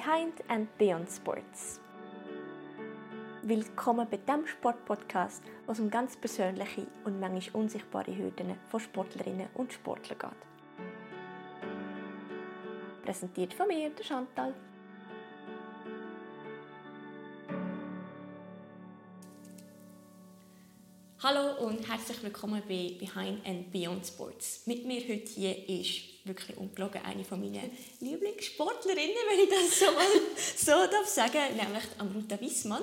Behind and Beyond Sports. Willkommen bei dem Sportpodcast, wo es um ganz persönliche und manchmal unsichtbare Hürden von Sportlerinnen und Sportlern geht. Präsentiert von mir, der Chantal. Hallo und herzlich willkommen bei Behind and Beyond Sports. Mit mir heute hier ist wirklich ungelogen eine von meiner Lieblingssportlerinnen, wenn ich das so, mal so darf sagen, nämlich Amruta Wissmann.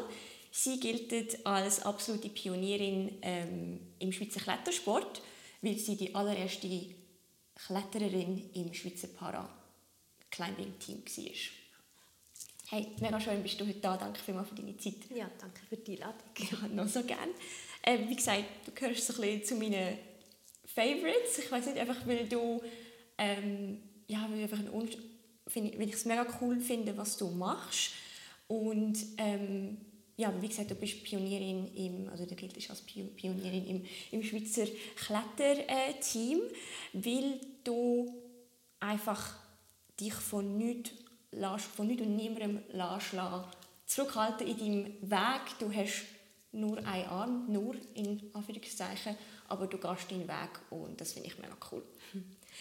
Sie gilt als absolute Pionierin ähm, im Schweizer Klettersport, weil sie die allererste Klettererin im Schweizer Para-Climbing-Team war. Hey, mega schön bist du heute da. Danke vielmals für deine Zeit. Ja, danke für die Einladung. Ja, noch so gerne. Äh, wie gesagt, du gehörst so ein bisschen zu meinen Favorites. Ich weiß nicht, einfach weil du ähm, ja, weil, einfach ein, find, es mega cool finde, was du machst. Und ähm, ja, wie gesagt, du bist Pionierin im, also du giltest als Pionierin im, im Schweizer Kletterteam, weil du einfach dich von nichts, von nichts und niemandem zurückhalten in deinem Weg. Du hast nur einen Arm, nur in Anführungszeichen, aber du gehst deinen Weg und das finde ich mega cool.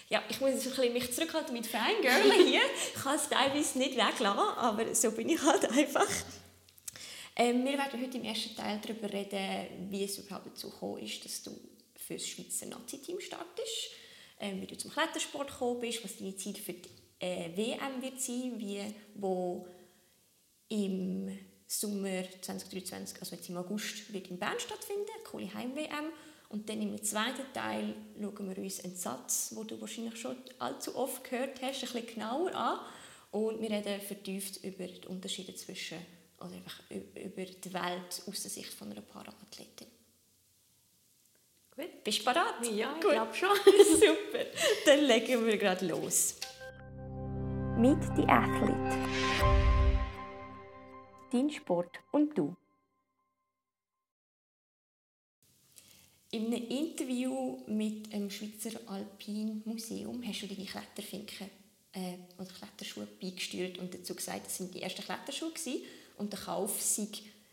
Ja, ich muss mich ein bisschen zurückhalten mit Fangirl hier. Ich kann es teilweise nicht weglassen, aber so bin ich halt einfach. Ähm, wir werden heute im ersten Teil darüber reden, wie es überhaupt dazu gekommen ist, dass du für das Schweizer Nazi-Team startest, ähm, wie du zum Klettersport gekommen bist, was deine Ziele für die äh, WM wird sein, wie, wo im Sommer 2023, also jetzt im August, wird in Bern stattfinden, coole Heim-WM. Und dann im zweiten Teil schauen wir uns einen Satz, den du wahrscheinlich schon allzu oft gehört hast, ein bisschen genauer an. Und wir reden vertieft über die Unterschiede zwischen, oder einfach über die Welt aus der Sicht von einer Paraathletin. Gut. Bist du bereit? Ja, ich glaube schon. Super. Dann legen wir gerade los. Meet the Athlete. Dein Sport und du. In einem Interview mit dem Schweizer Alpin Museum hast du deine Kletterfinken äh, oder Kletterschuhe beigesteuert und dazu gesagt, das sind die ersten Kletterschuhe gewesen und der Kauf sei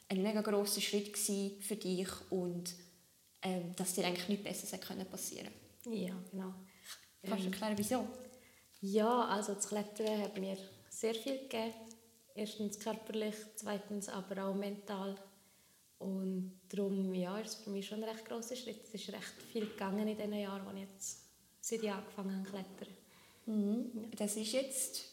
ein mega grosser Schritt für dich und ähm, dass dir eigentlich nichts Besseres passieren konnte. Ja, genau. Kannst du erklären, wieso? Ja, also das Klettern hat mir sehr viel gegeben. Erstens körperlich, zweitens aber auch mental. Und darum ja, ist es für mich schon ein recht grosser Schritt. Es ist recht viel gegangen in den Jahren, als ich jetzt seit ich angefangen habe zu klettern. Mhm. Das ist jetzt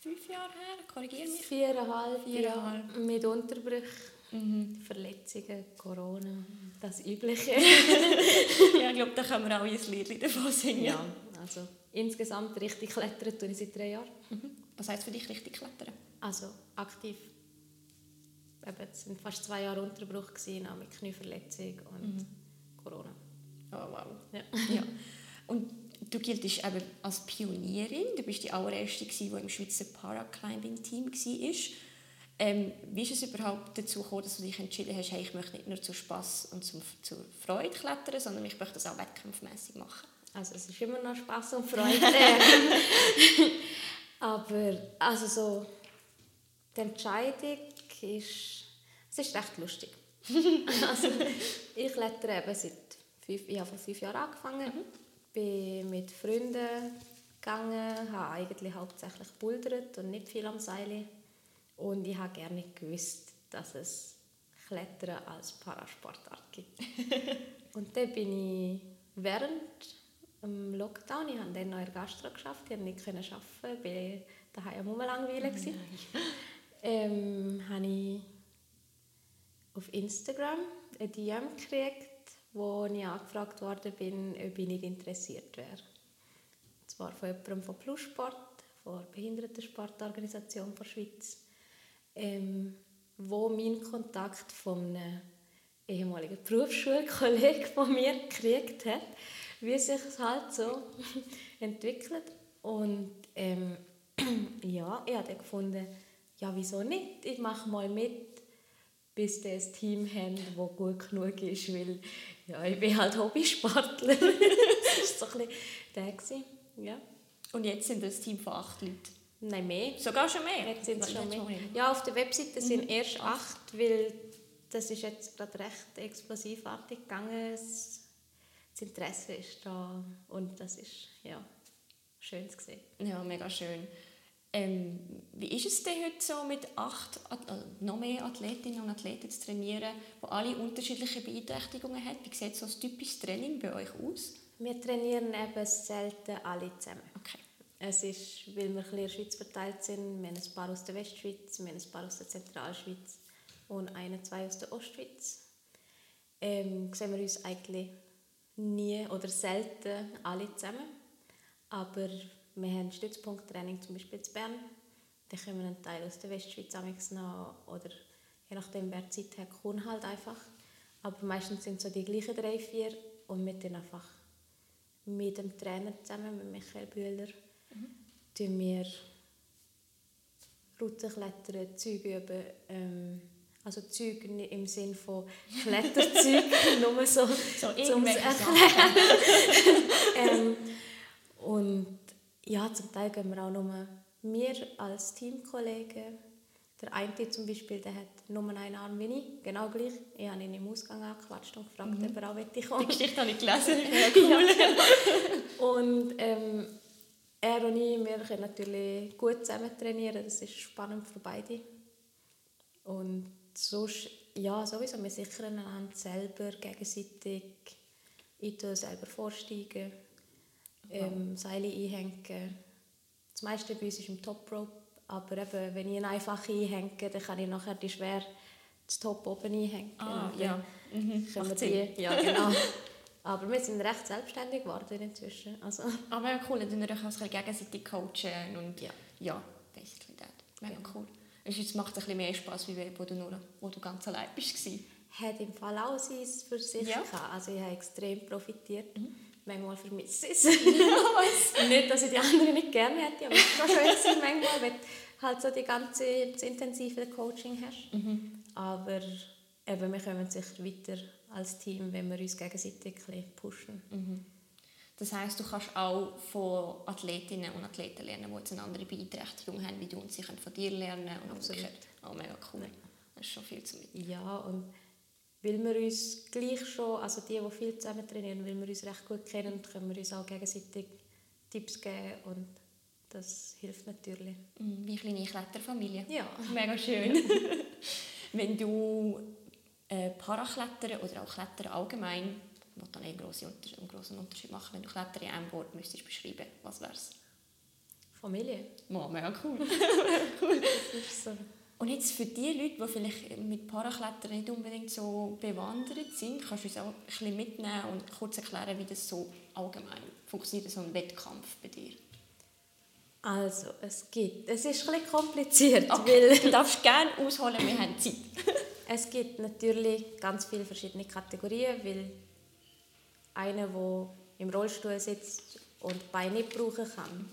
fünf Jahre her, korrigiere mich. Viereinhalb, Viereinhalb. Ja, mit Unterbrüchen, mhm. Verletzungen, Corona, das Übliche. ja, ich glaube, da können wir auch ein Lied davon singen. Ja, also insgesamt richtig klettern tue ich seit drei Jahren. Mhm. Was heisst für dich richtig klettern? Also aktiv eben, es waren fast zwei Jahre Unterbruch mit Knieverletzung und mhm. Corona. Oh wow. Ja. ja. Und du giltest eben als Pionierin. Du bist die allererste, die im Schweizer Paraclimbing-Team war. Ähm, wie ist es überhaupt dazu gekommen, dass du dich entschieden hast, hey, ich möchte nicht nur zu Spass und zum, zur Freude klettern, sondern ich möchte das auch wettkampfmäßig machen? Also es ist immer noch Spass und Freude. Aber also so die Entscheidung ist, es ist recht lustig. also, ich klettere eben seit fünf, ich habe vor fünf Jahren angefangen, mhm. bin mit Freunden gegangen, habe eigentlich hauptsächlich bouldert und nicht viel am Seil. Und ich habe gerne gewusst, dass es Klettern als Parasportart gibt. und dann bin ich während dem Lockdown, ich habe dann noch in der Gastro geschafft, ich konnte nicht arbeiten, war daheim rumlangweilig. Oh ähm, habe ich auf Instagram eine DM gekriegt, wo ich angefragt worden bin, ob ich nicht interessiert wäre. Und zwar von jemandem von Plussport, von der Behindertensportorganisation der Schweiz, ähm, wo mein Kontakt von einem ehemaligen Berufsschulkollegen von mir gekriegt hat, wie sich es halt so entwickelt. Und ähm, ja, ich habe gefunden, ja, wieso nicht? Ich mache mal mit, bis das Team haben, das gut genug ist, weil ja, ich bin halt Hobbysportler. das war so ein bisschen der. Ja. Und jetzt sind das Team von acht Leuten? Nein, mehr. Sogar schon mehr? Jetzt sind es schon mehr. Ja, auf der Webseite sind erst acht, weil das ist jetzt gerade recht explosivartig gegangen. Das das Interesse ist da und das ist ja schön zu sehen. Ja, mega schön. Ähm, wie ist es denn heute so mit acht, äh, noch mehr Athletinnen und Athleten zu trainieren, die alle unterschiedliche Beeinträchtigungen haben? Wie sieht so ein typisches Training bei euch aus? Wir trainieren eben selten alle zusammen. Okay. Es ist, weil wir ein bisschen in der Schweiz verteilt sind, wir haben ein paar aus der Westschweiz, wir haben ein paar aus der Zentralschweiz und eine, zwei aus der Ostschweiz. Ähm, sehen wir uns eigentlich nie oder selten alle zusammen. Aber wir haben Stützpunkttraining zum Beispiel in Bern. Da kommen ein Teil aus der Westschweiz noch oder je nachdem wer Zeit hat, kommt halt einfach. Aber meistens sind es so die gleichen drei, vier und mit dann einfach mit dem Trainer zusammen, mit Michael Bühler, tun wir Routenklettern, Zeug üben. Ähm, also Zeug nicht im Sinn von Kletterzeug, nur so, So zum irgendwelche erklären. ähm, und ja, zum Teil gehen wir auch nur wir als Teamkollegen. Der eine zum Beispiel, der hat nur einen Arm wie ich, genau gleich. Ich habe ihn im Ausgang angequatscht und gefragt, ob er auch möchte Die kommen Geschichte habe ich gelesen. Ja, cool. Und ähm, er und ich, wir können natürlich gut zusammen trainieren. Das ist spannend für beide. Und sonst, ja, sowieso, wir sichern einander selber gegenseitig. Ich tue selber vorsteigen, ähm, Seile einhängen. Das meiste bei uns ist im Top Rope. Aber eben, wenn ich eine einfache einhänge, dann kann ich nachher die schwer das Top oben einhängen. Ah, ja. Mhm. können die, ja, genau. Aber wir sind recht selbstständig geworden inzwischen. Also, Aber ja, cool, dann euch auch gegenseitig coachen und Ja. ja, basically that. Mega Genau. cool. Es macht es ein bisschen mehr Spaß, wie wo du, nur, wo du ganz allein bist. hat im Fall auch sein für sich Ja. gehabt. Also ich habe extrem profitiert. Manchmal vermisse ich es. nicht, dass ich die anderen nicht gerne hätte, aber es ist schon schön manchmal, wenn du halt so die ganze, das intensive Coaching hast. Aber eben, wir kommen sicher weiter als Team, wenn wir uns gegenseitig pushen. Das heisst, du kannst auch von Athletinnen und Athleten lernen, die jetzt eine andere Beeinträchtigung haben wie du und sie können von dir lernen. Und Absolut. Oh, mega cool. Das ist schon viel zu mit. Ja, und weil wir uns gleich schon, also die, die viel zusammen trainieren, weil wir uns recht gut kennen, können wir uns auch gegenseitig Tipps geben und das hilft natürlich. Mhm, Wie eine kleine Kletterfamilie. Ja. Mega schön. Wenn du äh, Paraklettern oder auch Klettern allgemein, wo dann einen grossen einen grossen Unterschied machen, wenn du Klettern in einem Wort müsstest beschreiben, was wäre es? Familie. Oh, mega cool. Das ist so. Und jetzt für die Leute, die vielleicht mit Paraklettern nicht unbedingt so bewandert sind, kannst du uns auch ein bisschen mitnehmen und kurz erklären, wie das so allgemein funktioniert, so ein Wettkampf bei dir. Also, es gibt, es ist ein bisschen kompliziert, Okay. weil Du darfst gerne ausholen, wir haben Zeit. es gibt natürlich ganz viele verschiedene Kategorien, weil einer, der im Rollstuhl sitzt und Beine nicht brauchen kann,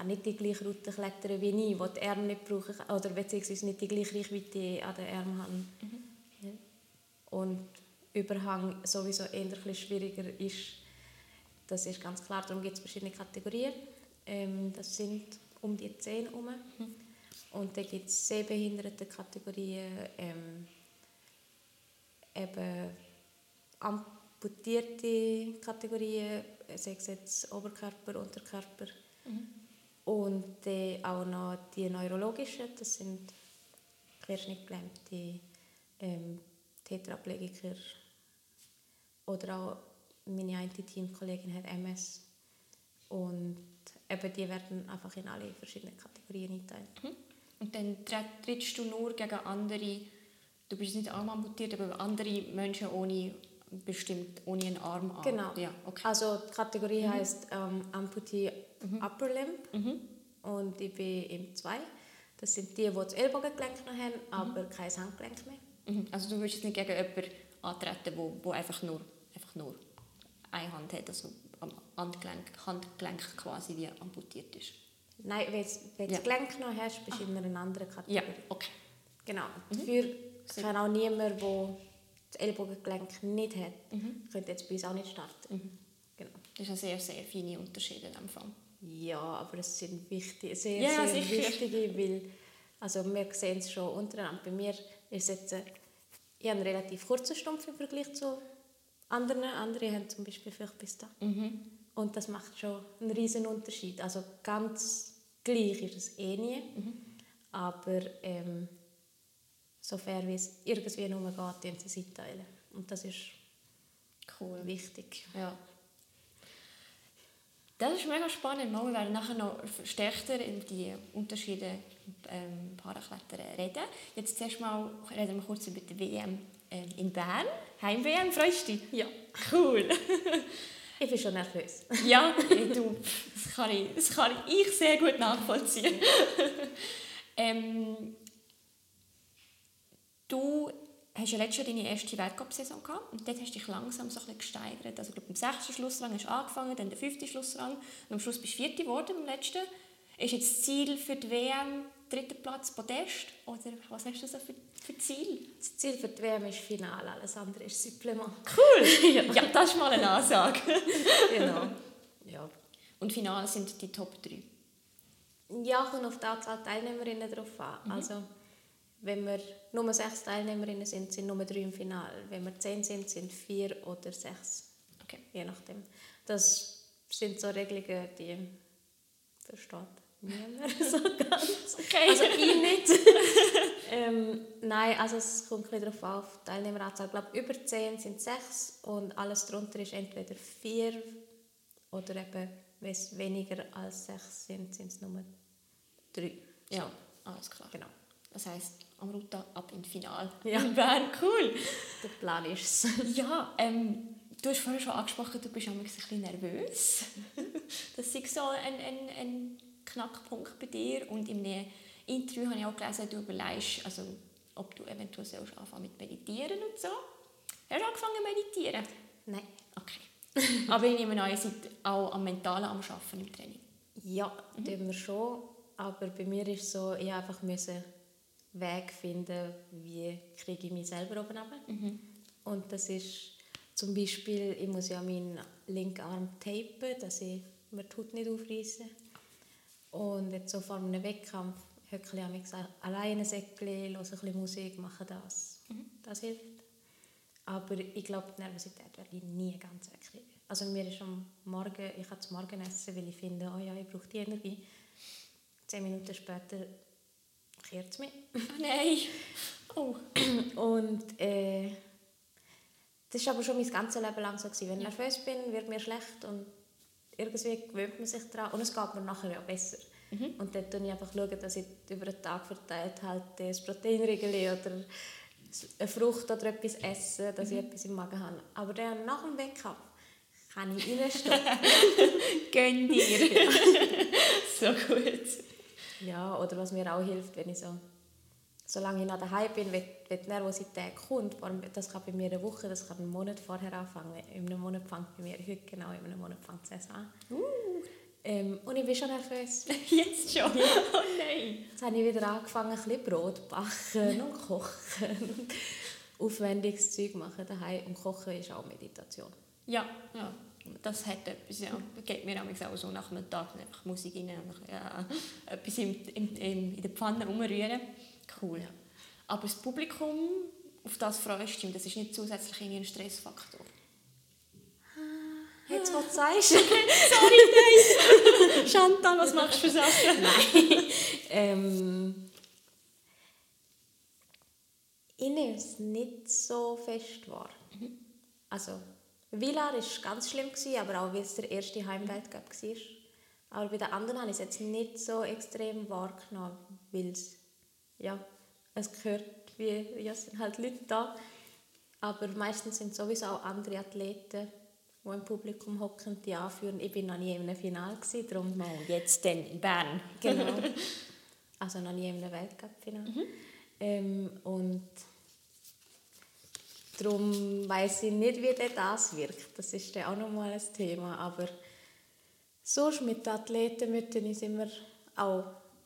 kann nicht die gleiche Route klettern wie ich, die die Arme nicht brauchen kann, oder beziehungsweise nicht die gleiche Reichweite an den Armen haben. Ja. Und Überhang sowieso eher ein schwieriger ist, das ist ganz klar. Darum gibt es verschiedene Kategorien. Ähm, das sind um die 10 herum. Und dann gibt es Sehbehindertenkategorien, ähm, eben amputierte Kategorien, sei es jetzt Oberkörper, Unterkörper. Und dann auch noch die neurologischen, das sind Querschnittgelähmte, ähm, Tetraplegiker oder auch meine eine Teamkollegin hat MS. Und eben die werden einfach in alle verschiedenen Kategorien eingeteilt. Und dann tritt- trittst du nur gegen andere, du bist nicht arm amputiert, aber andere Menschen ohne, bestimmt ohne einen Arm an. Genau. Ja, okay. Also die Kategorie heisst ähm, Amputee Upper Limb und ich bin im 2. Das sind die, die das Ellbogengelenk noch haben, aber kein Handgelenk mehr. Mhm. Also du würdest jetzt nicht gegen jemanden antreten, wo, wo einfach, nur, einfach nur eine Hand hat, also am Handgelenk, Handgelenk quasi wie amputiert ist. Nein, wenn du Ja. das Gelenk noch hast, bist du in einer anderen Kategorie. Ja, okay. Genau. Dafür kann auch niemand, der das Ellbogengelenk nicht hat, könnte jetzt bei uns auch nicht starten. Genau. Das ist ein sehr, sehr feine Unterschied in dem Fall. Ja, aber es sind wichtige, sehr, Ja, sehr sicher. wichtige, weil also wir sehen es schon untereinander. Bei mir ist es jetzt, äh, ich habe einen relativ kurzen Stumpf im Vergleich zu anderen. Andere haben zum Beispiel vielleicht bis da. Und das macht schon einen riesen Unterschied. Also ganz gleich ist es eh nie. Aber ähm, so fair wie es irgendwie nur geht, sie einteilen. Und das ist Cool. wichtig. Ja. Das ist mega spannend. Wir werden nachher noch stärker über die Unterschiede ähm, Paraklettern reden. Jetzt zuerst mal reden wir kurz über die WM ähm, in Bern. Heim-WM, freust du dich? Ja. Cool. Ich bin schon nervös. ja, du, das kann, ich, das kann ich sehr gut nachvollziehen. ähm, du hast ja letztes Jahr deine erste Weltcup-Saison gehabt und dort hast du dich langsam so ein bisschen gesteigert. Also, ich glaube, beim sechsten Schlussrang hast du angefangen, dann der fünfte Schlussrang und am Schluss bist du vierte geworden im letzten. Ist jetzt das Ziel für die WM dritter Platz Podest oder was hast du so für, für Ziel? Das Ziel für die WM ist Finale, alles andere ist Supplement. Cool! ja. das ist mal eine Ansage. genau. Ja. Und Finale sind die Top 3. ja, kommt auf die Anzahl Teilnehmerinnen drauf an. Also, wenn wir nur sechs Teilnehmerinnen sind, sind nur drei im Finale. Wenn wir zehn sind, sind vier oder sechs. Okay. Je nachdem. Das sind so Regelungen, die versteht niemand so ganz. Okay. Also ich nicht. ähm, nein, also es kommt ein darauf an, auf die Teilnehmeranzahl. Ich glaube, über 10 sind sechs und alles darunter ist entweder vier oder eben, wenn es weniger als sechs sind, sind es nur drei. Ja, alles klar. Genau. Das heisst, am Ruta ab ins Finale. Ja. In Bern, cool. Der Plan ist es. Ja, ähm, du hast vorhin schon angesprochen, du bist ein bisschen nervös. Das ist so ein, ein, ein Knackpunkt bei dir. Und in einem Interview habe ich auch gelesen, du überlegst, also, ob du eventuell sollst anfangen mit Meditieren und so. Hast du angefangen zu meditieren? Nein. Okay. Aber ich nehme an, ihr seid auch am Mentalen am Arbeiten im Training. Ja, mhm. tun wir schon. Aber bei mir ist es so, ich einfach müssen Weg finden, wie kriege ich mich selber oben runter. Und das ist zum Beispiel, ich muss ja meinen linken Arm tapen, dass ich mir die Haut nicht aufreiße. Und jetzt so vor einem Wettkampf höckle ich mich alleine ein Säckchen, höre ein bisschen Musik, mache das. Das hilft. Aber ich glaube, die Nervosität werde ich nie ganz wegkriegen. Also mir ist am Morgen, ich kann zum Morgen essen, weil ich finde, oh ja, ich brauche die Energie. Zehn Minuten später es mich. Oh nein! Oh. Und äh, das war aber schon mein ganzes Leben lang so. Gewesen. Wenn ich nervös bin, wird mir schlecht und irgendwie gewöhnt man sich daran und es geht mir nachher ja besser. Und dann schaue ich einfach, schauen, dass ich über den Tag verteilt halt ein Proteinriegel oder eine Frucht oder etwas esse, dass ich etwas im Magen habe. Aber dann nach dem Wettkampf kann ich reinstehen. Gönn dir! so gut. Ja, oder was mir auch hilft, wenn ich so, solange ich noch daheim bin, wenn, wenn die Nervosität kommt, das kann bei mir eine Woche, das kann einen Monat vorher anfangen. In einem Monat fängt bei mir heute genau, in einem Monat fängt es erst an. Uh. Ähm, und ich bin schon nervös. Jetzt schon? Oh nein! Jetzt habe ich wieder angefangen, ein bisschen Brot backen und kochen. Aufwendiges Zeug machen daheim. Und kochen ist auch Meditation. Ja, ja. Das hat etwas, ja. Geht mir auch so nach einem Tag einfach Musik rein, einfach, ja, etwas im, im, im, in der Pfanne umrühren. Cool. Aber das Publikum, auf das freust du dich, das ist nicht zusätzlich ein Stressfaktor. Jetzt, was du sagst. Sorry, nein! Chantal, was machst du für Sachen? Nein. ähm, ich nehme es nicht so fest wahr. Also, Villar war ganz schlimm, gewesen, aber auch weil es der erste Heimweltcup war. Aber bei den anderen habe ich es jetzt nicht so extrem wahrgenommen, weil es, ja, es gehört, wie, ja, es sind halt Leute da. Aber meistens sind sowieso auch andere Athleten, die im Publikum hocken, die anführen. Ich war noch nie in einem Finale, gewesen, darum Oh, jetzt denn in Bern. Genau. Also noch nie in einem Weltcup-Finale. Ähm, und darum weiß ich nicht, wie denn das wirkt. Das ist dann auch nochmal ein Thema. Aber sonst mit den Athleten mit denen sind wir auch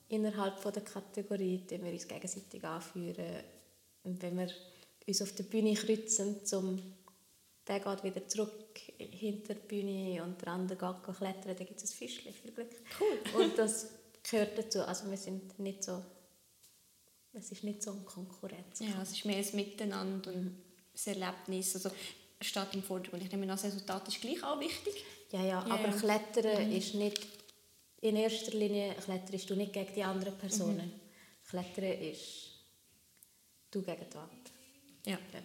innerhalb von der Kategorie, die wir uns gegenseitig anführen. Und wenn wir uns auf der Bühne kreuzen, um der geht wieder zurück hinter die Bühne und der andere geht klettern, dann gibt es ein Fischchen, viel Glück. Cool. Und das gehört dazu. Also wir sind nicht so, es ist nicht so eine Konkurrenz. Ja, es ist mehr ein Miteinander und das Erlebnis. Also, steht im Vordergrund. Ich nehme an, das Resultat ist gleich auch wichtig. Ja, ja, Ja, aber ja. Klettern ist nicht, in erster Linie kletterst du nicht gegen die anderen Personen. Klettern ist du gegen die Wand. Ja. Ja.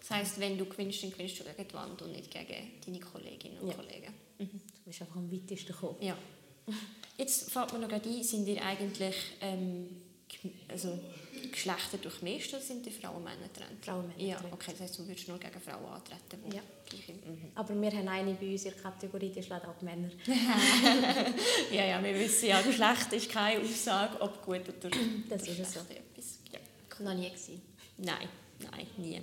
Das heisst, wenn du gewinnst, dann gewinnst du gegen die Wand und nicht gegen deine Kolleginnen und. Kollegen. Du bist einfach am weitesten gekommen. Ja. Jetzt fällt mir noch gerade ein, sind ihr eigentlich ähm, also, Geschlechter durchmischt oder sind die Frauen und Männer getrennt? Frauen und Männer Ja, getrennt. okay, das heisst, du würdest nur gegen Frauen antreten, Ja. gleich im- mhm. Aber wir haben eine bei uns in der Kategorie, die schlägt auch Männer. Ja, ja, wir wissen ja, Geschlecht ist keine Aussage, ob gut oder Das ist es so. etwas. Ja. Noch nie gewesen. Nein, nein, nie.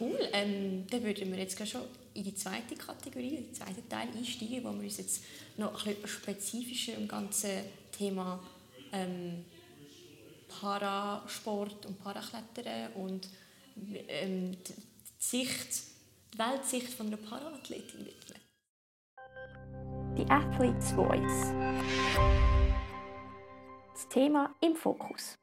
Cool, ähm, dann würden wir jetzt schon in die zweite Kategorie, den zweiten Teil einsteigen, wo wir uns jetzt noch ein bisschen spezifischer im ganzen Thema ähm, Parasport und Paraklettern und ähm, die die Sicht, die Weltsicht von einer Paraathletin widmen. The Athlete's Voice. Das Thema im Fokus.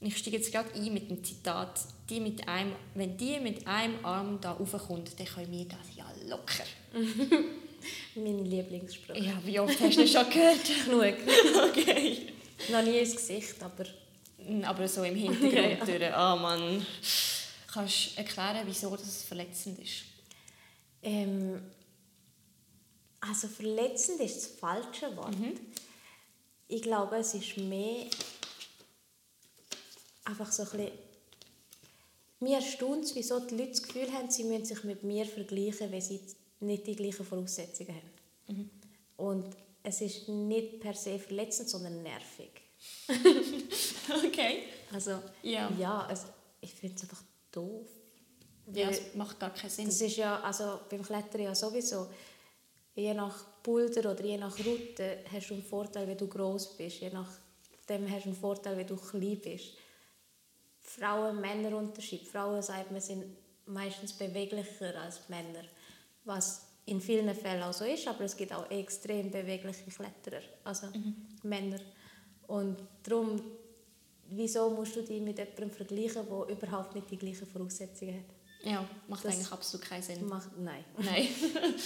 Ich steige jetzt gerade ein mit dem Zitat, die mit einem, wenn die mit einem Arm da raufkommt, dann können wir das ja locker. Mein Lieblingsspruch. Ja, wie oft hast du schon gehört? Genug. okay. Noch nie ins Gesicht, aber Aber so im Hintergrund Ja, ja. durch. Ah Mann. Kannst du erklären, wieso das verletzend ist? ähm, also verletzend ist das falsche Wort. Ich glaube, es ist mehr einfach so ein bisschen mir erstaunt es, wieso die Leute das Gefühl haben, sie müssen sich mit mir vergleichen, weil sie nicht die gleichen Voraussetzungen haben. Und es ist nicht per se verletzend, sondern nervig. Okay. Also, Ja. ja es, ich finde es einfach doof. Ja, es macht gar keinen Sinn. Das ist ja also beim Klettern ja sowieso. Je nach Boulder oder je nach Route hast du einen Vorteil, wenn du groß bist. Je nachdem hast du einen Vorteil, wenn du klein bist. Frauen-Männer-Unterschied. Frauen sagt man sind meistens beweglicher als Männer, was in vielen Fällen auch so ist, aber es gibt auch extrem bewegliche Kletterer, also Männer. Und darum, wieso musst du dich mit jemandem vergleichen, der überhaupt nicht die gleichen Voraussetzungen hat? ja, macht Das- eigentlich absolut keinen Sinn. Macht, nein. Nein.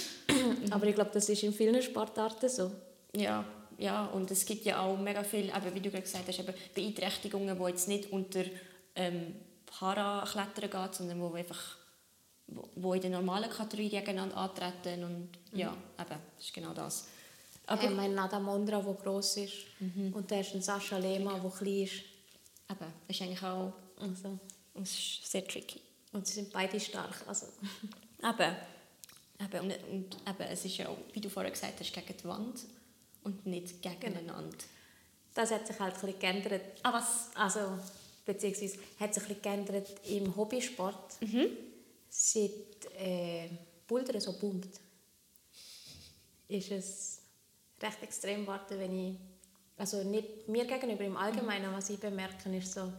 Aber ich glaube, das ist in vielen Sportarten so. Ja, ja, und es gibt ja auch mega viel, eben, wie du gerade gesagt hast, eben Beeinträchtigungen, die jetzt nicht unter ähm, Paraklettern gehen, sondern wo einfach wo, in der normalen Kategorie gegeneinander antreten und ja, eben, das ist genau das. Aber ich meine, Nada Mondra, der gross ist, und der ist ein Sascha Lehmann, der klein ist. eben, das ist eigentlich auch Also, das ist sehr tricky. und sie sind beide stark. Also, Eben. Eben, und, und eben, es ist ja auch, wie du vorher gesagt hast, gegen die Wand und nicht gegeneinander. das hat sich halt ein bisschen geändert. Ah, was? Also, beziehungsweise hat sich ein bisschen geändert im Hobbysport. Seit äh, Bouldern so boomt, ist es recht extrem geworden, wenn ich, also nicht mir gegenüber, im Allgemeinen, was ich bemerke, ist so,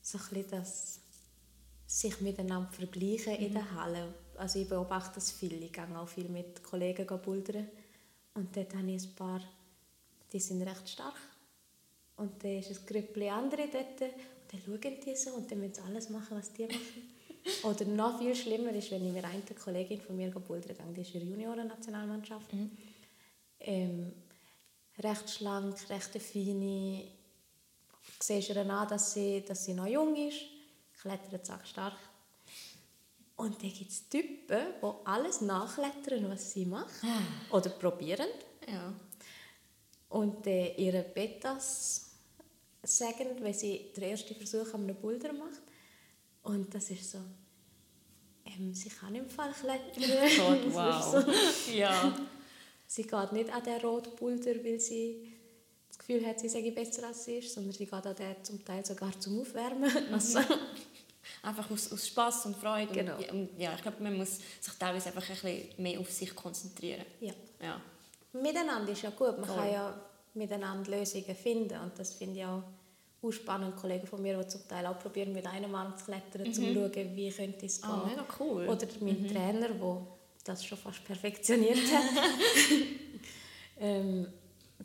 so ein das sich miteinander vergleichen in der Halle. Also ich beobachte das viel, ich gehe auch viel mit Kollegen bouldern und dort habe ich ein paar, die sind recht stark. Und dann ist ein Grüppli andere dort. Und dann schauen die so und dann müssen sie alles machen, was die machen. Oder noch viel schlimmer ist, wenn ich mir eine Kollegin von mir bouldern gehe, die ist in der Junioren-Nationalmannschaft. Ähm, recht schlank, recht feine. Du siehst ihr an, dass sie, dass sie noch jung ist, klettert stark. Und dann gibt es Typen, die alles nachklettern, was sie macht. Oder probieren. Ja. Und äh, ihre Betas sagen, wenn sie den ersten Versuch an einem Boulder macht. Und das ist so, ähm, sie kann im Fall klettern. Gott, wow. so. ja. Sie geht nicht an den roten Boulder, weil sie das Gefühl hat, sie sei besser als sie ist, sondern sie geht an den zum Teil sogar zum Aufwärmen. Also, Einfach aus, aus Spass und Freude. Genau. Und, ja, ich glaube, man muss sich teilweise einfach ein bisschen mehr auf sich konzentrieren. ja. Ja. Miteinander ist ja gut, man Voll. kann ja miteinander Lösungen finden und das finde ich auch auch spannend. Kollegen von mir, die zum Teil auch probieren, mit einem Arm zu klettern, um zu schauen, wie könnte es gehen. Ah, mega cool. Oder mein Trainer, der das schon fast perfektioniert hat. ähm,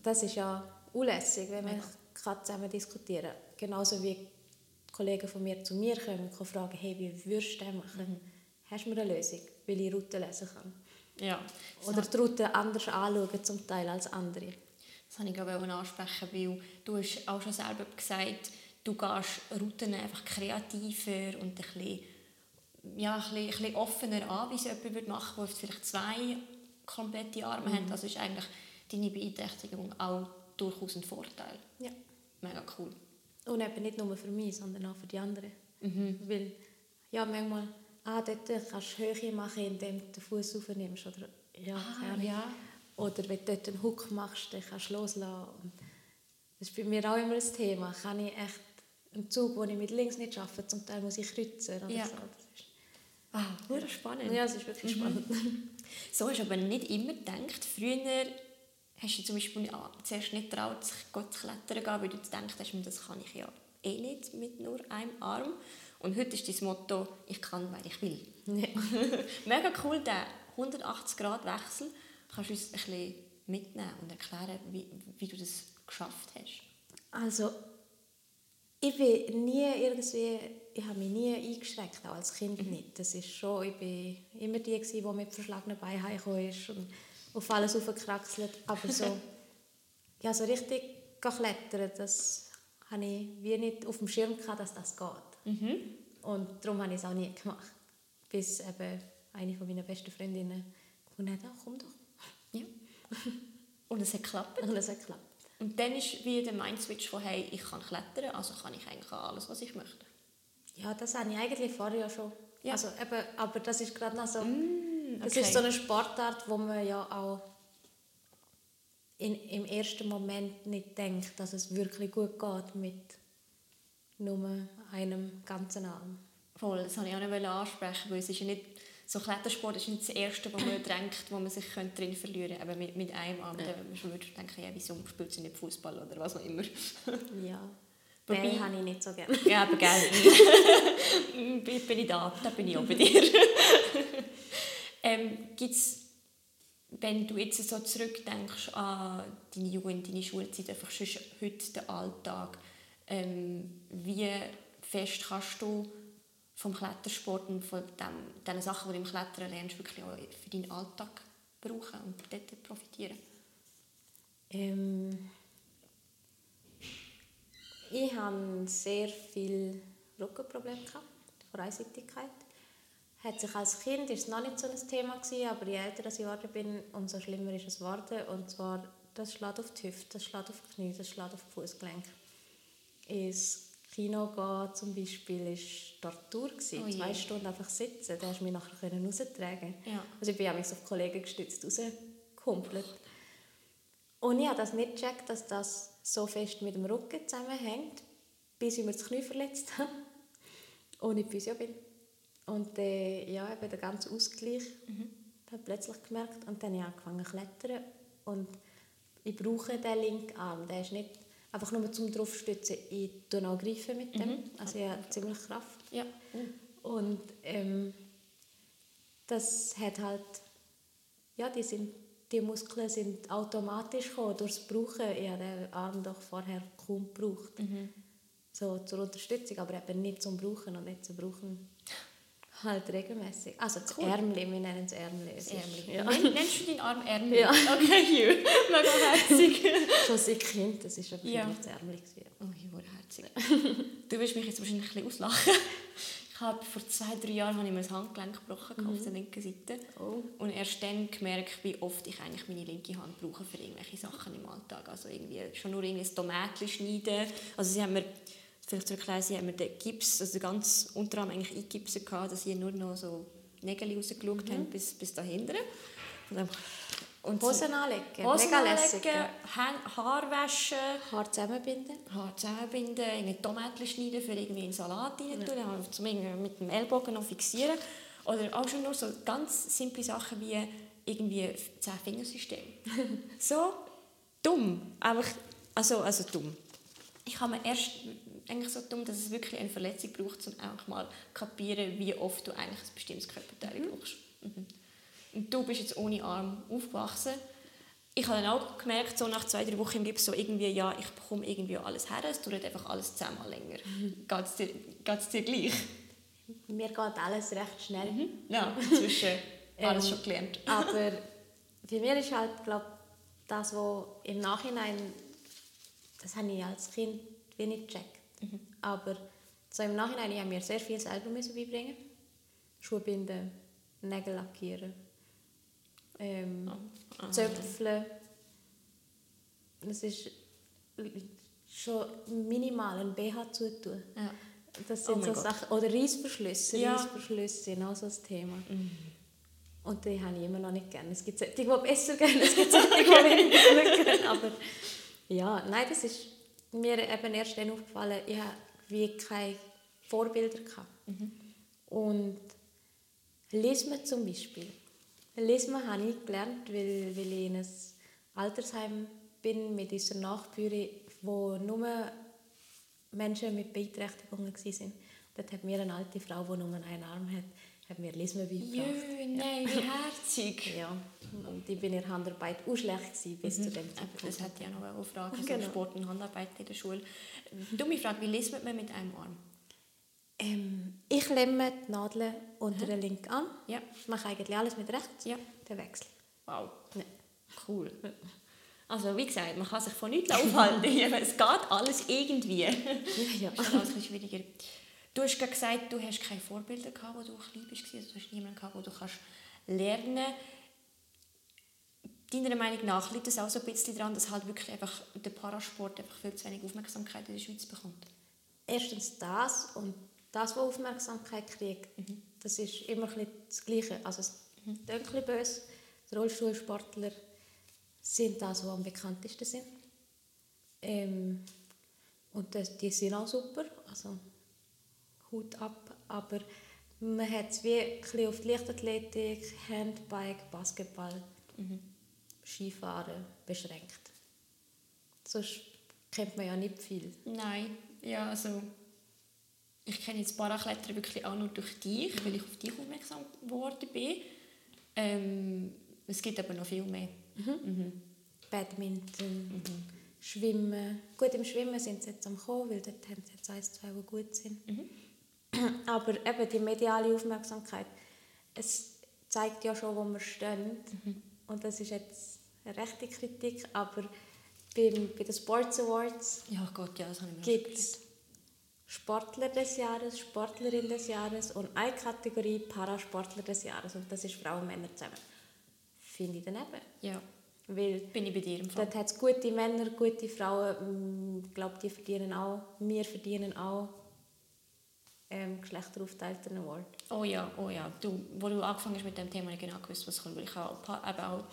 das ist ja unlässig, wenn man kann zusammen diskutieren kann. Genauso wie Kollegen von mir zu mir kommen und fragen, hey, wie würdest du das machen? Hast du mir eine Lösung, weil ich Route lesen kann? Ja. Oder die Route anders anschauen zum Teil als andere. Das wollte ich ich ansprechen, weil du hast auch schon selber gesagt, du gehst Routen einfach kreativer und ein bisschen, ja, ein bisschen, ein bisschen offener an, wie es jemand machen würde, der vielleicht zwei komplette Arme hat. Also ist eigentlich deine Beeinträchtigung auch durchaus ein Vorteil. Ja. Mega cool. Und eben nicht nur für mich, sondern auch für die anderen. Weil, ja, manchmal, ah, dort kannst du Höhe machen, indem du den Fuß aufnimmst. Oder, ja, Ahnung. ja. Oder wenn du dort einen Hook machst, dann kannst du loslassen. Und das ist bei mir auch immer ein Thema. Kann ich echt einen Zug, den ich mit links nicht schaffe, zum Teil muss ich kreuzen. Oder Ja. so. Das ist, Ah, sehr spannend. ja, es ist wirklich spannend. So hast du aber nicht immer gedacht. Früher hast du zum Beispiel ah, zuerst nicht getraut, sich zu klettern gehen, weil du gedacht hast, das kann ich ja eh nicht mit nur einem Arm. Und heute ist dein Motto, ich kann, weil ich will. Ja. Mega cool, der 180-Grad-Wechsel. Kannst du uns ein bisschen mitnehmen und erklären, wie, wie du das geschafft hast? Also, ich bin nie irgendwie, ich habe mich nie eingeschränkt, auch als Kind nicht. Das ist schon, ich bin immer die, gewesen, die mit verschlagenen Beinen heimgekommen ist und auf alles aufgekraxelt. Aber so, ja, so richtig klettern, das habe ich wie nicht auf dem Schirm gehabt, dass das geht. Und darum habe ich es auch nie gemacht. Bis eben eine von meinen besten Freundinnen gefunden hat, ah, komm doch. Und es hat geklappt. Und es hat geklappt. Und dann ist wie der Mindswitch von, hey, ich kann klettern, also kann ich eigentlich alles, was ich möchte. Ja, das habe ich eigentlich vorher ja schon. Ja. Also, eben, aber das ist gerade noch so... Das okay. ist so eine Sportart, wo man ja auch in, im ersten Moment nicht denkt, dass es wirklich gut geht mit nur einem ganzen Arm. Voll, das wollte ich auch nicht ansprechen, weil es ist ja nicht, so Klettersport ist nicht das Erste, wo man denkt, wo man sich drin verlieren könnte. Aber mit, mit einem Arm, ja. dann würde denken, ja, wieso spielt sie nicht Fußball oder was auch immer. Ja. Wobei- Bälle habe ich nicht so gerne. ja, aber geil. bin, ich da, da bin ich auch bei dir. ähm, gibt's, wenn du jetzt so zurückdenkst an deine Jugend, deine Schulzeit, einfach schon heute den Alltag, ähm, wie fest kannst du vom Klettersport und von dem, den Sachen, die du im Klettern lernst, wirklich auch für deinen Alltag brauchen und dort profitieren? Ähm, ich hatte sehr viel Rückenprobleme, gehabt, von Einseitigkeit. Hat sich als Kind ist es noch nicht so ein Thema gewesen, aber je älter ich geworden bin, umso schlimmer ist es geworden. Und zwar, das schlägt auf die Hüfte, das schlägt auf die Knie, das schlägt auf die Fußgelenk. Ins Kino gehen zum Beispiel war Tortur. gewesen. Oh. Zwei Stunden einfach sitzen, da hast du mich nachher können raustragen Ja. Also ich bin auch auf Kollegen gestützt rausgekumpelt. Und ich habe das nicht gecheckt, dass das so fest mit dem Rücken zusammenhängt, bis ich mir das Knie verletzt habe und ich Physio bin. Und äh, ja, eben der ganze Ausgleich habe ich plötzlich gemerkt. Und dann habe ich angefangen zu klettern. Und ich brauche den linken Arm. Der ist nicht einfach nur zum draufstützen. Ich tue auch greifen mit dem. Also ich habe ziemlich Kraft. Ja. Und ähm, das hat halt, ja, die, sind, die Muskeln sind automatisch gekommen durchs Brauchen. Ich habe den Arm doch vorher kaum gebraucht. So zur Unterstützung, aber eben nicht zum Brauchen und nicht zu brauchen halt regelmäßig. Also das Cool. Ärmel, wir nennen es Ärmel. Es ist- Ärmel. Ja. Nenn- Nennst du deinen Arm Ärmel? Ja. Okay, you. Mega herzig. Schon seit Kind, das war aber Ja. vielleicht das Ärmel. gewesen. Oh, ich wurde herzig. du wirst mich jetzt wahrscheinlich ein bisschen auslachen. Ich habe vor zwei, drei Jahren habe ich mir das Handgelenk gebrochen gehabt auf der linken Seite. Oh. Und erst dann gemerkt, wie oft ich eigentlich meine linke Hand brauche für irgendwelche Sachen im Alltag. Also irgendwie schon nur irgendwie das Tomatchen schneiden. Also sie haben mir, vielleicht zu erklären, sie haben mir den Gips, also den ganz Unterarm eigentlich eingegipst gehabt, dass sie nur noch so Nägel rausgeschaut haben bis, bis da hinten. Und dann, und Hosen anlegen, Hosen mega lässig. Haar waschen. Haar zusammenbinden. Haar zusammenbinden, irgendwie Tomaten schneiden, für irgendwie einen Salat rein tun, ja. zum irgendwie mit dem Ellbogen noch fixieren. Oder auch schon nur so ganz simple Sachen wie irgendwie Zehn-Fingersystem. so dumm. Einfach, also, also dumm. ich habe mir erst eigentlich so dumm, dass es wirklich eine Verletzung braucht, um einfach mal kapieren, wie oft du eigentlich ein bestimmtes Körperteil Mhm. brauchst. Mhm. Und du bist jetzt ohne Arm aufgewachsen. Ich habe dann auch gemerkt, so nach zwei, drei Wochen im Gips, so irgendwie, ja, ich bekomme irgendwie alles her, es dauert einfach alles zehnmal länger. Mhm. Geht es dir, geht's dir gleich? Mir geht alles recht schnell. Ja, inzwischen alles Ähm, schon gelernt. Aber bei mir ist halt, glaube das, was im Nachhinein, das habe ich als Kind wenig gecheckt. Aber so im Nachhinein, ich habe mir sehr viel selber müssen beibringen. Schuhe binden, Nägel lackieren, ähm, Ah. Zöpfeln. Das ist schon minimal ein BH zutun. Ja. Das Oh sind mein so Gott. Sachen. Oder Reissverschlüsse. Ja. Reissverschlüsse sind auch so ein Thema. Und die habe ich immer noch nicht gerne. Es gibt solche, die besser gerne, es gibt solche, die ich nicht gerne. Aber ja, nein, das ist mir eben erst dann aufgefallen, ich hatte wie keine Vorbilder. Gehabt. Und Lismen zum Beispiel. Lismen habe ich gelernt, weil, weil ich in einem Altersheim bin mit unserer Nachbarin, wo nur Menschen mit Beeinträchtigungen waren. Dort hat mir eine alte Frau, die nur einen Arm hat, hat mir Lismen beigebracht. Jö, nein, wie herzig. Ja, und ich bin in der Handarbeit auch schlecht gewesen, bis zu dem Zeitpunkt. Das hätte ich auch noch eine Frage. Also Genau. Sport und Handarbeit in der Schule. Dumme Frage, wie liest man mit einem Arm? Ähm, ich lemme die Nadeln unter der linken an. Ja. Ich mache eigentlich alles mit rechts. Ja. Der Wechsel. Wow, Ja. cool. Also wie gesagt, man kann sich von nichts aufhalten. es geht alles irgendwie. Ja, ja. Das ist schwieriger. Du hast gerade gesagt, du hast keine Vorbilder gehabt, wo du klein warst. Also du hast niemanden gehabt, wo du kannst lernen Deiner Meinung nach liegt es auch so ein bisschen daran, dass halt wirklich einfach der Parasport einfach viel zu wenig Aufmerksamkeit in der Schweiz bekommt? Erstens das und das, was Aufmerksamkeit kriegt, das ist immer ein bisschen das Gleiche. Also es klingt ein bisschen böse. Die Rollstuhlsportler sind das, die am bekanntesten sind. Ähm, und das, die sind auch super, also Hut ab. Aber man hat es wie ein auf die Leichtathletik, Handbike, Basketball, Skifahren beschränkt. Sonst kennt man ja nicht viel. Nein, ja, also ich kenne jetzt Paraklettern wirklich auch nur durch dich, weil ich auf dich aufmerksam geworden bin. Ähm, es gibt aber noch viel mehr. Badminton, Schwimmen. Gut, im Schwimmen sind sie jetzt am kommen, weil dort haben sie jetzt eins, zwei, die gut sind. Aber eben die mediale Aufmerksamkeit, es zeigt ja schon, wo wir stehen. Und das ist jetzt eine rechte Kritik, aber beim, bei den Sports Awards Ja Gott, ja, gibt es Sportler des Jahres, Sportlerin des Jahres und eine Kategorie Parasportler des Jahres. Und das ist Frauen und Männer zusammen. Finde ich daneben. Ja, Weil bin ich bei dir im Fall. Dort hat es gute Männer, gute Frauen. Ich glaube, die verdienen auch, wir verdienen auch ähm, geschlechteraufteilten Award. Oh ja, oh ja. Du, wo du angefangen hast mit dem Thema, ich genau gewusst, was kommt. Weil ich habe eben auch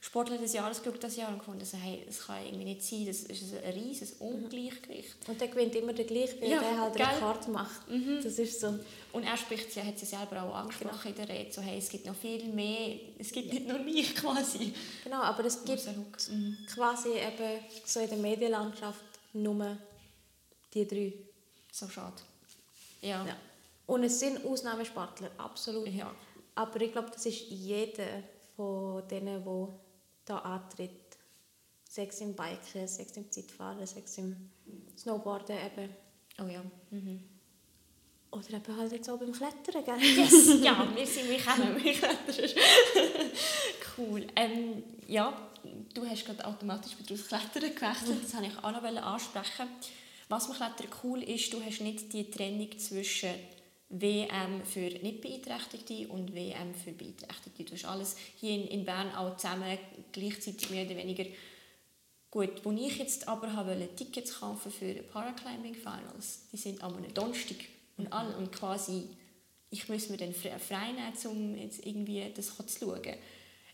Sportler des Jahres geschaut das Jahr und gefunden, also, hey, das kann irgendwie nicht sein, das ist ein riesiges Ungleichgewicht. Und der gewinnt immer der gleiche, weil Ja, der halt gell? Rekord macht. Das ist so. Und er spricht ja, hat sie selber auch angesprochen in der Rede, so, hey, es gibt noch viel mehr, es gibt nicht nur mich quasi. Genau, aber es gibt Lux. quasi eben so in der Medienlandschaft nur die drei. So schade. Ja. Ja. Und es sind Ausnahmesportler, absolut. Ja. Aber ich glaube, das ist jeder von denen, der da antritt. Sechs im Biken, sechs im Zeitfahren, sechs im Snowboarden eben. Oh ja. Mhm. Oder eben halt jetzt auch beim Klettern, gell? Yes, ja, wir sind, wir kommen, wir klettern. cool. Ähm, ja, du hast gerade automatisch wieder aufs Klettern gewechselt, das wollte ich auch noch ansprechen. Was Klettern cool ist, du hast nicht die Trennung zwischen WM für nicht Beeinträchtigte und WM für Beeinträchtigte. Du hast alles hier in, in Bern auch zusammen, gleichzeitig mehr oder weniger Gut, wo ich jetzt aber habe Tickets kaufen für Paraclimbing Finals, die sind am Donnerstag und alle und quasi ich muss mir dann fre- frei nehmen, um jetzt irgendwie das zu schauen.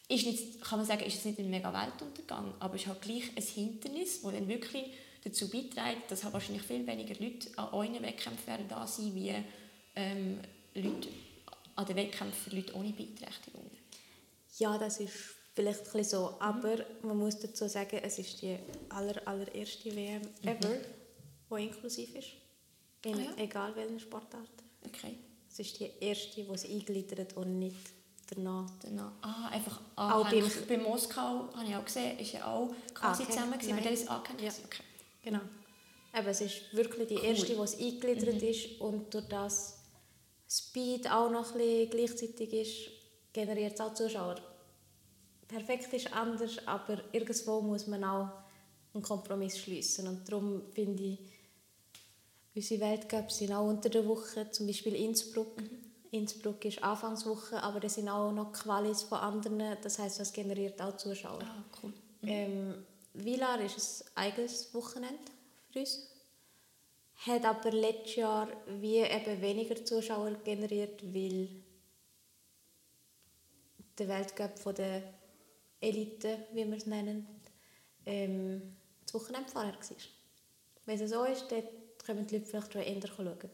Ist nicht, kann man sagen, ist es nicht ein mega Weltuntergang, aber es ist halt gleich ein Hindernis, das dann wirklich dazu beiträgt, dass halt wahrscheinlich viel weniger Leute an euren Wettkämpfen werden da sein, wie ähm, Leute an den Wettkämpfen für Leute ohne Beeinträchtigungen. Ja, das ist vielleicht ein so. Aber man muss dazu sagen, es ist die aller, allererste WM ever. der inklusiv ist. In Ah ja? egal welchen Sportarten. Okay. Es ist die erste, die sie eingliedert und nicht danach. Danach. Ah, einfach Auch beim- Bei Moskau, habe ich auch gesehen, ist ja auch quasi zusammen gewesen, weil der ist angehängt. Ja. Okay. Genau. Eben, es ist wirklich die erste, die sie eingliedert ist und durch das Speed auch noch ein gleichzeitig ist, generiert es auch Zuschauer. Perfekt ist anders, aber irgendwo muss man auch einen Kompromiss schließen und darum finde ich, unsere Weltcups sind auch unter der Woche, zum Beispiel Innsbruck. Innsbruck ist Anfangswoche, aber das sind auch noch Qualis von anderen, das heißt, das generiert auch Zuschauer. Ah, cool. Ähm, Vilar ist ein eigenes Wochenende für uns. Hat aber letztes Jahr wie eben weniger Zuschauer generiert, weil der Weltcup von der Elite, wie wir es nennen, ähm, das Wochenende vorher war. Wenn es so ist, dann können die Leute vielleicht schon eher schauen.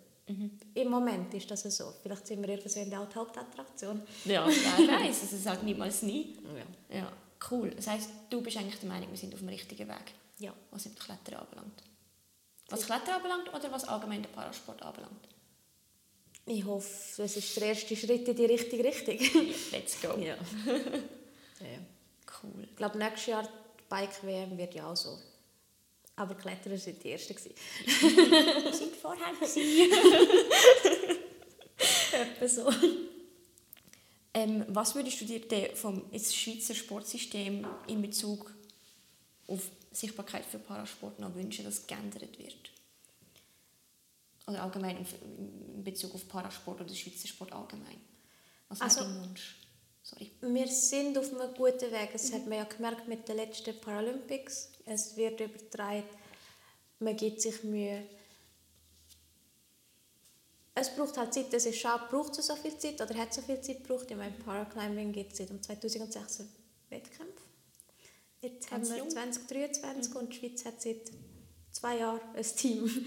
Im Moment ist das so. Vielleicht sind wir irgendwann auch die Hauptattraktion. Ja, wer weiß, also sag niemals nie. Ja. Ja, cool. Das heisst, du bist eigentlich der Meinung, wir sind auf dem richtigen Weg, ja. was im Klettern anbelangt. Was Klettern anbelangt oder was allgemein den Parasport anbelangt? Ich hoffe, es ist der erste Schritt in die richtige Richtung. Let's go. Ja. ja. Cool. Ich glaube, nächstes Jahr die Bike-WM wird ja auch so. Aber Kletterer sind die Ersten. Wir sind vorher. Etwa so. Ähm, Was würdest du dir denn vom jetzt Schweizer Sportsystem in Bezug auf Sichtbarkeit für Parasport noch wünschen, dass geändert wird? Oder allgemein in- Bezug auf Parasport oder Schweizer Sport allgemein? Was wäre Also- dein Wunsch? Sorry. Wir sind auf einem guten Weg. Das hat man ja gemerkt mit den letzten Paralympics. Es wird übertragen. Man gibt sich Mühe. Es braucht halt Zeit. Es ist schade, braucht es so viel Zeit oder hat so viel Zeit gebraucht. Ich meine, Paraclimbing gibt es seit dem 2006 Wettkämpfe. Jetzt Ganz haben wir jung. 2023 und die Schweiz hat seit zwei Jahren ein Team.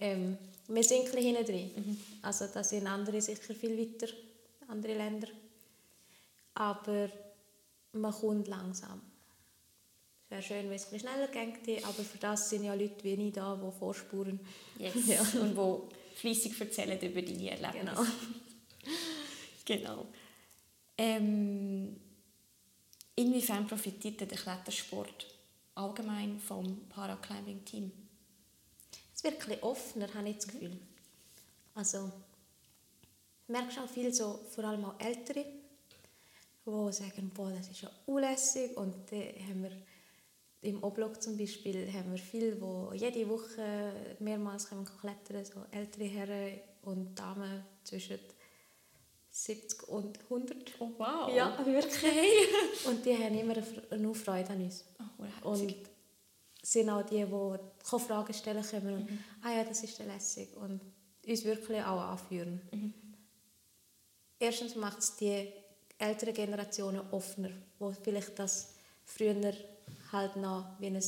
ähm, wir sind ein bisschen hinten drin. Also da sind andere sicher viel weiter, andere Länder. Aber man kommt langsam. Es wäre schön, wenn es ein schneller ginge, aber für das sind ja Leute wie ich da, die vorspuren. Yes. Ja. Und wo fließig erzählen über deine Erlebnisse. Genau. genau. Ähm, inwiefern profitiert der Klettersport allgemein vom Paraclimbing-Team? Es wird ein offener, habe ich das Gefühl. Also, du merkst auch viel so, vor allem auch Ältere, die sagen, boah, das ist ja unlässig und dann haben wir im Oblog zum Beispiel haben wir viele, die jede Woche mehrmals können klettern so ältere Herren und Damen zwischen 70 und 100. Oh wow. Ja, wirklich. Und die haben immer eine nur Freude an uns. Oh, Und sind auch die, die Fragen stellen können. Und, ah ja, das ist ja lässig. Und uns wirklich auch anführen. Erstens macht es die älteren Generationen offener, wo vielleicht das früher halt noch wie ein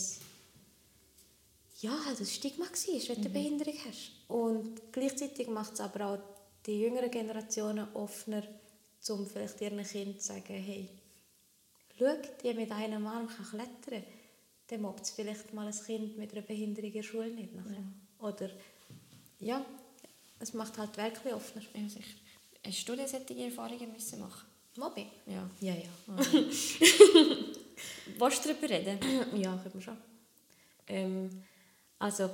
ja, halt ein Stigma war, wenn du eine Behinderung hast. Und gleichzeitig macht es aber auch die jüngeren Generationen offener, um vielleicht ihren Kindern zu sagen, hey, schau, die mit einem Arm kann klettern, dann mobbt es vielleicht mal ein Kind mit einer Behinderung in der Schule nicht. Nachher. Oder, ja, es macht halt wirklich offener. Ja, sicher. Hast du solche Erfahrungen müssen machen? Mobbing? Ja. Ja, ja. Willst du darüber reden? ja, können wir schon. Ähm, also,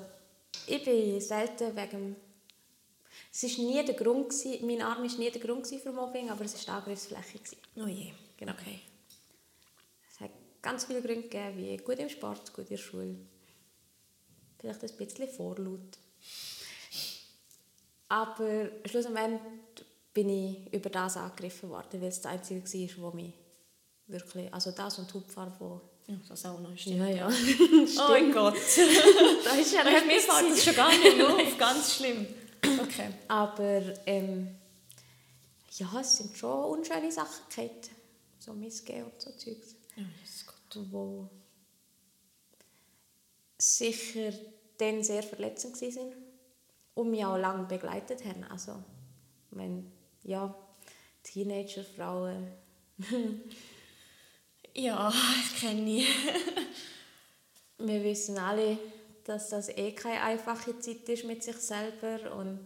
ich bin selten wegen... Es war nie der Grund, gewesen, mein Arm war nie der Grund für Mobbing, aber es war die Angriffsfläche. gewesen. Oh je. Genau. Okay. Es hat ganz viele Gründe gegeben, wie gut im Sport, gut in der Schule. Vielleicht ein bisschen vorlaut. Aber schlussendlich bin ich über das angegriffen worden, weil es das Einzige war, was mich wirklich... Also das und die Hauptfarbe, wo... Ja, das auch noch. Ja, ja. Oh mein Gott. das ist ja Mir fällt das schon gar nicht auf. Ganz schlimm. Okay. Aber ähm, ja, es sind schon unschöne Sachen gehabt. So Missgehen und so Zeugs. Ja, Gott. wo sicher dann sehr verletzend waren und mich auch lange begleitet haben. Also, wenn, ja, Teenager, Frauen, Ja, ich kenne ihn. wir wissen alle, dass das eh keine einfache Zeit ist mit sich selber und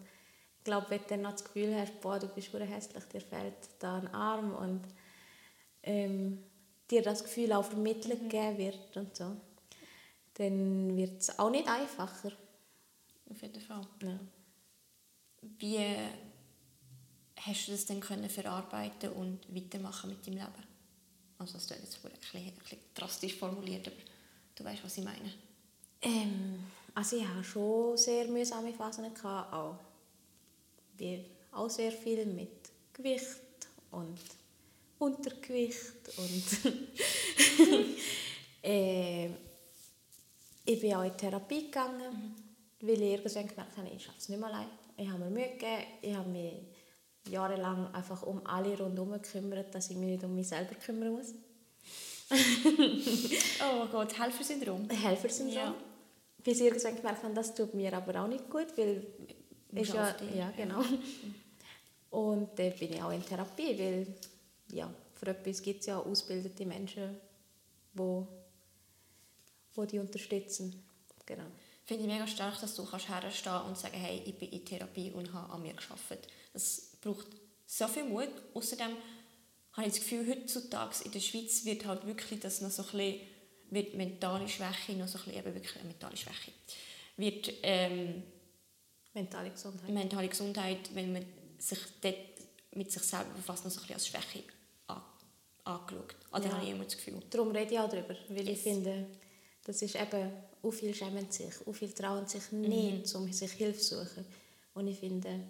ich glaube, wenn du dann noch das Gefühl hast, boah, du bist verdammt hässlich, dir fehlt da ein Arm und ähm, dir das Gefühl auch vermittelt gegeben wird und so, dann wird es auch nicht einfacher. Auf jeden Fall. Ja. Wie hast du das dann können verarbeiten und weitermachen mit deinem Leben? Also das ist jetzt ein bisschen, ein bisschen drastisch formuliert, aber du weißt, was ich meine. Ähm, also ich hatte schon sehr mühsame Phasen, gehabt, auch. Wie auch sehr viel mit Gewicht und Untergewicht und äh, ich bin auch in Therapie gegangen, weil ich irgendwann gemerkt habe, ich schaffe es nicht mehr allein. Ich habe mir Mühe gegeben, ich habe mich jahrelang einfach um alle rundherum gekümmert, dass ich mich nicht um mich selber kümmern muss. Oh Gott, Helfersyndrom. Helfersyndrom. Ja. Bis ich irgendwann gemerkt habe, das tut mir aber auch nicht gut, weil ist ja, ja, genau. Und dann bin ich auch in Therapie, weil ja, für etwas gibt es ja ausgebildete Menschen, wo, wo die unterstützen. Genau. Finde ich mega stark, dass du kannst herstehen und sagen, hey, ich bin in Therapie und habe an mir gearbeitet. Das braucht so viel Mut. Außerdem habe ich das Gefühl, heutzutage in der Schweiz wird halt wirklich das noch so ein bisschen, wird mentale Schwäche noch so ein bisschen, eben wirklich eine mentale Schwäche, wird ähm, Mentale Gesundheit. mentale Gesundheit, wenn man sich dort mit sich selber befasst, noch so ein bisschen als Schwäche an, angeschaut. Also Ja. habe ich immer das Gefühl. Darum rede ich auch darüber, weil Yes. ich finde, das ist eben, auch viele schämen sich, auch viele trauen sich nicht, um sich Hilfe zu suchen. Und ich finde,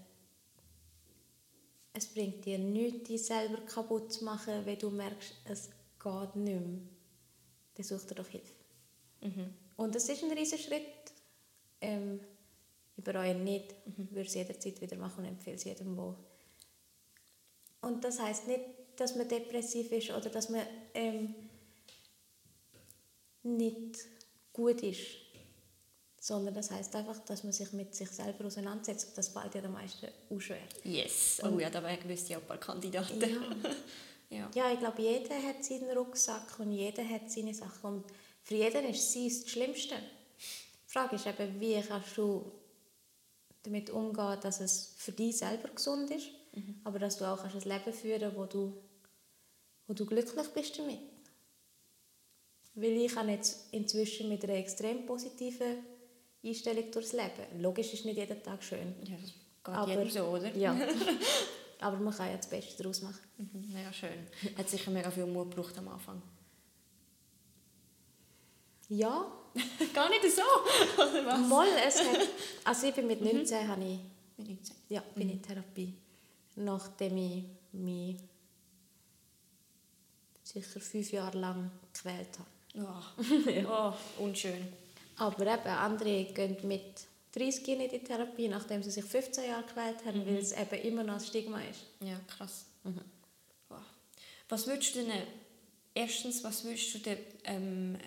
es bringt dir nichts, dich selber kaputt zu machen, wenn du merkst, es geht nicht mehr. Dann such dir doch Hilfe. Und das ist ein riesiger Schritt. Ähm, ich bereue nicht, würde es jederzeit wieder machen und empfehle es jedem, wo und das heißt nicht, dass man depressiv ist oder dass man ähm, nicht gut ist, sondern das heißt einfach, dass man sich mit sich selber auseinandersetzt. Und Das fällt ja den meisten auch schwer. Yes. Oh ja, da wüsste ich auch ein paar Kandidaten. ja. Ja, ich glaube, jeder hat seinen Rucksack und jeder hat seine Sachen. Und für jeden ist sie das Schlimmste. Die Frage ist eben, wie kannst du damit umgehen, dass es für dich selber gesund ist, aber dass du auch kannst ein Leben führen kannst, wo du, wo du glücklich bist damit. Weil ich habe jetzt inzwischen mit einer extrem positiven Einstellung durchs Leben. Logisch ist nicht jeden Tag schön. ja, das geht jedem so, oder? Ja. aber man kann ja das Beste daraus machen. Mhm, mega schön. Hat sicher mega viel Mut gebraucht am Anfang. Ja, Gar nicht so, oder was? Mal, es hat, also ich bin mit 19 habe ich, Mit 19. ja, bin in Therapie, nachdem ich mich sicher fünf Jahre lang gequält habe. Oh, oh, unschön. Aber eben, andere gehen mit 30 nicht in Therapie, nachdem sie sich 15 Jahre gequält haben, weil es eben immer noch ein Stigma ist. Ja, krass. Wow. Was würdest du denn, erstens, was würdest du den ähm,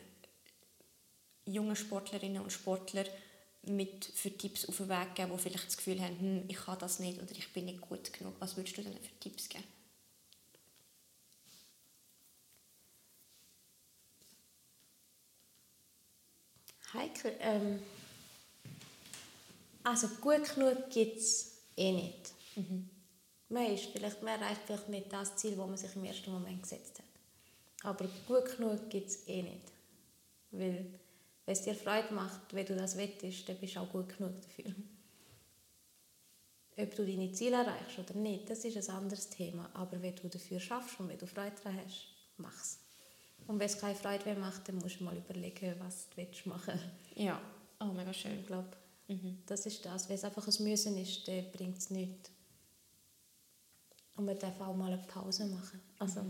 jungen Sportlerinnen und Sportlern mit für Tipps auf den Weg geben, die vielleicht das Gefühl haben, hm, ich kann das nicht oder ich bin nicht gut genug? Was würdest du denen für Tipps geben? Heikel, ähm, also gut genug gibt es eh nicht. Man, ist vielleicht, man erreicht vielleicht nicht das Ziel, das man sich im ersten Moment gesetzt hat. Aber gut genug gibt es eh nicht. Weil, wenn es dir Freude macht, wenn du das wettest, dann bist du auch gut genug dafür. Ob du deine Ziele erreichst oder nicht, das ist ein anderes Thema. Aber wenn du dafür schaffst und wenn du Freude daran hast, mach's. Und wenn es keine Freude mehr macht, dann musst du mal überlegen, was du willst machen Ja. Oh, mega schön. Ich glaube, das ist das. Wenn es einfach ein Müssen ist, dann bringt es nichts. Und man darf auch mal eine Pause machen. Also,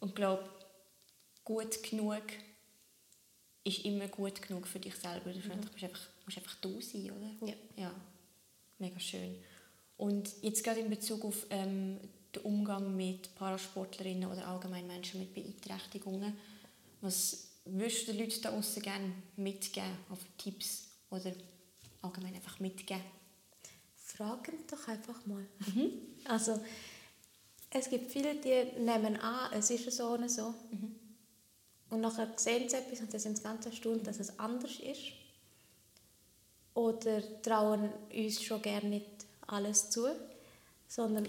Und ich glaube, gut genug ist immer gut genug für dich selber. Du musst einfach, musst einfach da sein, oder? Ja. ja. Mega schön. Und jetzt gerade in Bezug auf ähm, den Umgang mit Parasportlerinnen oder allgemein Menschen mit Beeinträchtigungen, was würdest du den Leuten da draussen gerne mitgeben, also Tipps oder allgemein einfach mitgeben? fragen doch einfach mal. Also, es gibt viele, die nehmen an, es ist so und so. und nachher sehen sie etwas und dann sind sie ganz erstaunt, dass es anders ist. Oder trauen uns schon gerne nicht alles zu, sondern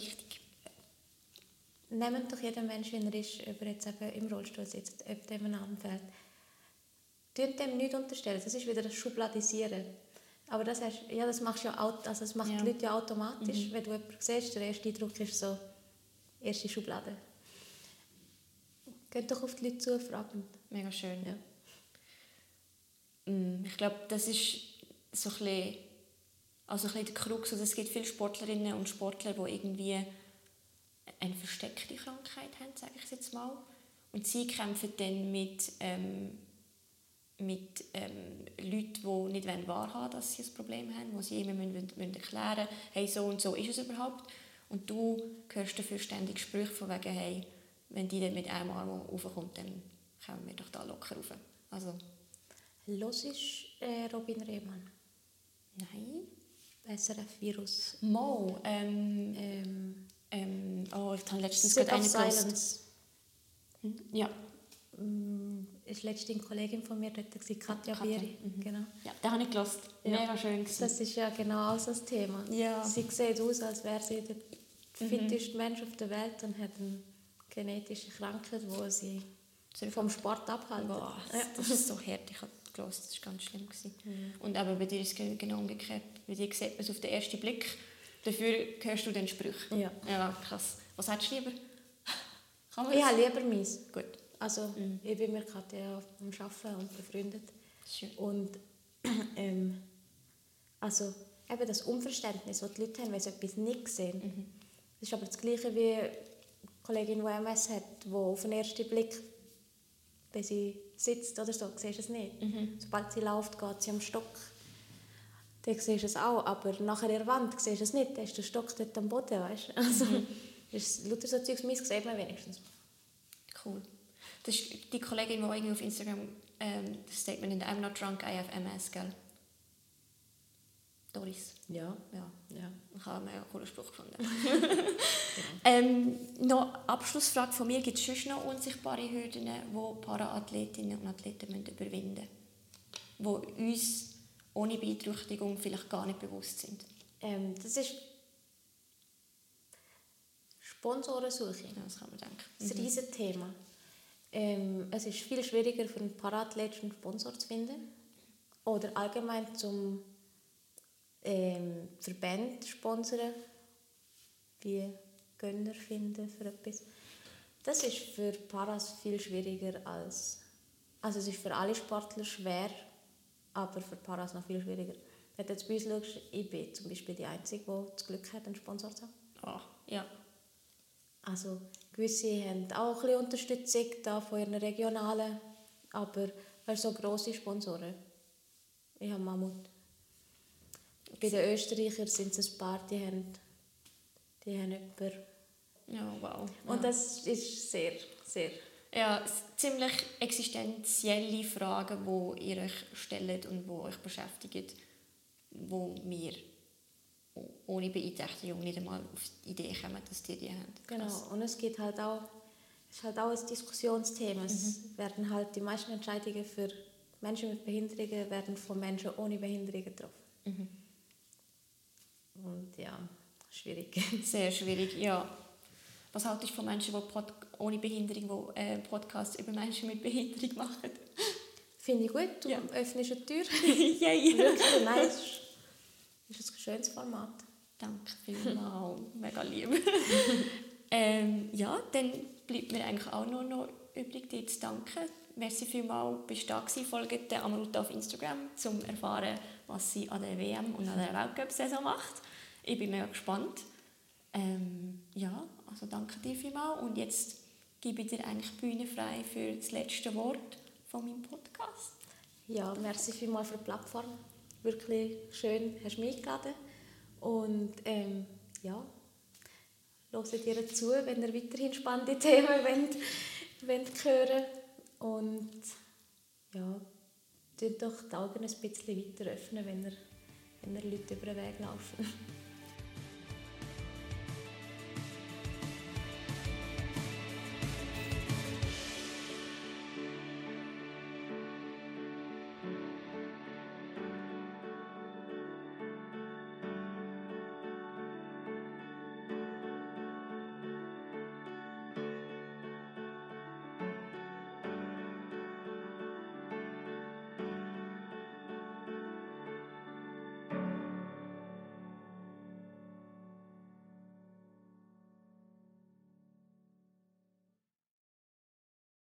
nehmen doch jeden Mensch, wie er ist, ob er jetzt eben im Rollstuhl sitzt, ob dem ein Arm fehlt. Tun dem nichts unterstellen, das ist wieder das Schubladisieren. Aber das, hast, ja, das, machst ja, also das macht Ja. die Leute ja automatisch. Wenn du jemanden siehst, der erste Eindruck ist so, erste Schublade. Geht doch auf die Leute zu, fragen. Mega schön. Ja. Mm, Ich glaube, das ist so ein bisschen, also ein bisschen der Krux. Also es gibt viele Sportlerinnen und Sportler, die irgendwie eine versteckte Krankheit haben, sage ich jetzt mal. Und sie kämpfen dann mit, ähm, mit ähm, Leuten, die nicht wahrhaben wollen, dass sie ein Problem haben, wo sie immer müssen, müssen erklären müssen, hey, so und so ist es überhaupt. Und du hörst dafür ständig Sprüche von wegen, hey, wenn die dann mit einem Arm raufkommt, dann kommen wir doch da locker rauf. Also, Los ist äh, Robin Rehmann, nein. SRF-Virus. Mo, ähm, Ähm, ähm, oh, ich habe letztens gerade eine. Silence. Hm? Ja, Mm, ist letztens eine Kollegin von mir dort, Katja Katja, Bieri. Genau. ja, den habe ich gehört. Ja. Mega schön. gewesen. Das ist ja genau so das Thema. Ja. Sie sieht aus, als wäre sie der fitteste Mensch auf der Welt und hat eine genetische Krankheit, die sie vom Sport abhält. Boah, Ja. das ist so hart. Ich habe gehört, das war ganz schlimm. Gewesen. Und aber bei dir ist es genau umgekehrt. Bei dir sieht man es auf den ersten Blick. Dafür hörst du den Sprüche. Ja. Ja, krass. Was hättest du lieber? Kann man Ich habe lieber meins. Gut. Also, ich bin mit Katja am Arbeiten und befreundet. Schön. Und ähm, also, eben das Unverständnis, das die Leute haben, wenn sie etwas nicht sehen. Das ist aber das Gleiche wie die Kollegin, die MS hat, die auf den ersten Blick, wenn sie sitzt oder so, siehst du es nicht. Sobald sie läuft, geht sie am Stock. Dann siehst du es auch, aber nachher in der Wand siehst du es nicht. Dann ist der Stock dort am Boden, weißt du? Also, ist lauter so Zeugs, meins sieht man wenigstens. Cool. Das ist die Kollegin, die irgendwie auf Instagram ähm, das Statement in I'm not drunk, I have MS, gell? Doris. Ja. Ja. ja. Ich habe einen coolen Spruch gefunden. ähm, noch Abschlussfrage von mir. Gibt es sonst noch unsichtbare Hürden, die Paraathletinnen und Athleten müssen überwinden müssen? Die uns ohne Beeinträchtigung vielleicht gar nicht bewusst sind? Ähm, das ist Sponsorensuche. Ja, das kann man denken. Das ist ein riesiges Thema. Ähm, es ist viel schwieriger für einen Parathlet einen Sponsor zu finden. Oder allgemein zum ähm, Verband sponsern, wie Gönner finden für etwas. Das ist für Paras viel schwieriger als... Also es ist für alle Sportler schwer, aber für Paras noch viel schwieriger. Wenn du jetzt bei uns schaust, ich bin zum Beispiel die Einzige, die das Glück hat, einen Sponsor zu haben. Ah, ja. Also gewisse haben auch ein bisschen Unterstützung da von ihren regionalen, aber so grosse Sponsoren. Ich habe Mammut. Bei den Österreichern sind es ein paar, die haben, die haben jemanden. Ja, wow. Und ja. das ist sehr, sehr... Ja, ziemlich existenzielle Fragen, die ihr euch stellt und die euch beschäftigen, wo wir ohne Beeinträchtigung nicht einmal auf die Idee kommen, dass die die haben. Genau. Krass. Und es geht halt auch, es ist halt auch ein Diskussionsthema. Es werden halt die meisten Entscheidungen für Menschen mit Behinderungen werden von Menschen ohne Behinderungen getroffen. Und ja, schwierig. Sehr schwierig, ja. Was haltest du von Menschen, die Pod ohne Behinderung die, äh, Podcasts über Menschen mit Behinderung machen? Finde ich gut, du Ja. öffnest eine Tür. Wirklich, nein, es ist- ein schönes Format. Danke vielmals, mega lieb. ähm, ja, dann bleibt mir eigentlich auch nur noch übrig, dir zu danken. Merci vielmals, bist du da gewesen. Folgt der Amaruta auf Instagram, um zu erfahren, was sie an der WM und an der Weltcup-Saison macht. Ich bin mega gespannt. Ähm, ja, also danke dir vielmals. Und jetzt gebe ich dir eigentlich Bühne frei für das letzte Wort von meinem Podcast. Ja, merci vielmals für die Plattform. Wirklich schön, hast du mich eingeladen. Und ähm, ja, hört ihr zu, wenn ihr weiterhin spannende Themen wollt, wollt hören Und ja, tut doch die Augen ein bisschen weiter öffnen, wenn ihr, wenn ihr Leute über den Weg laufen.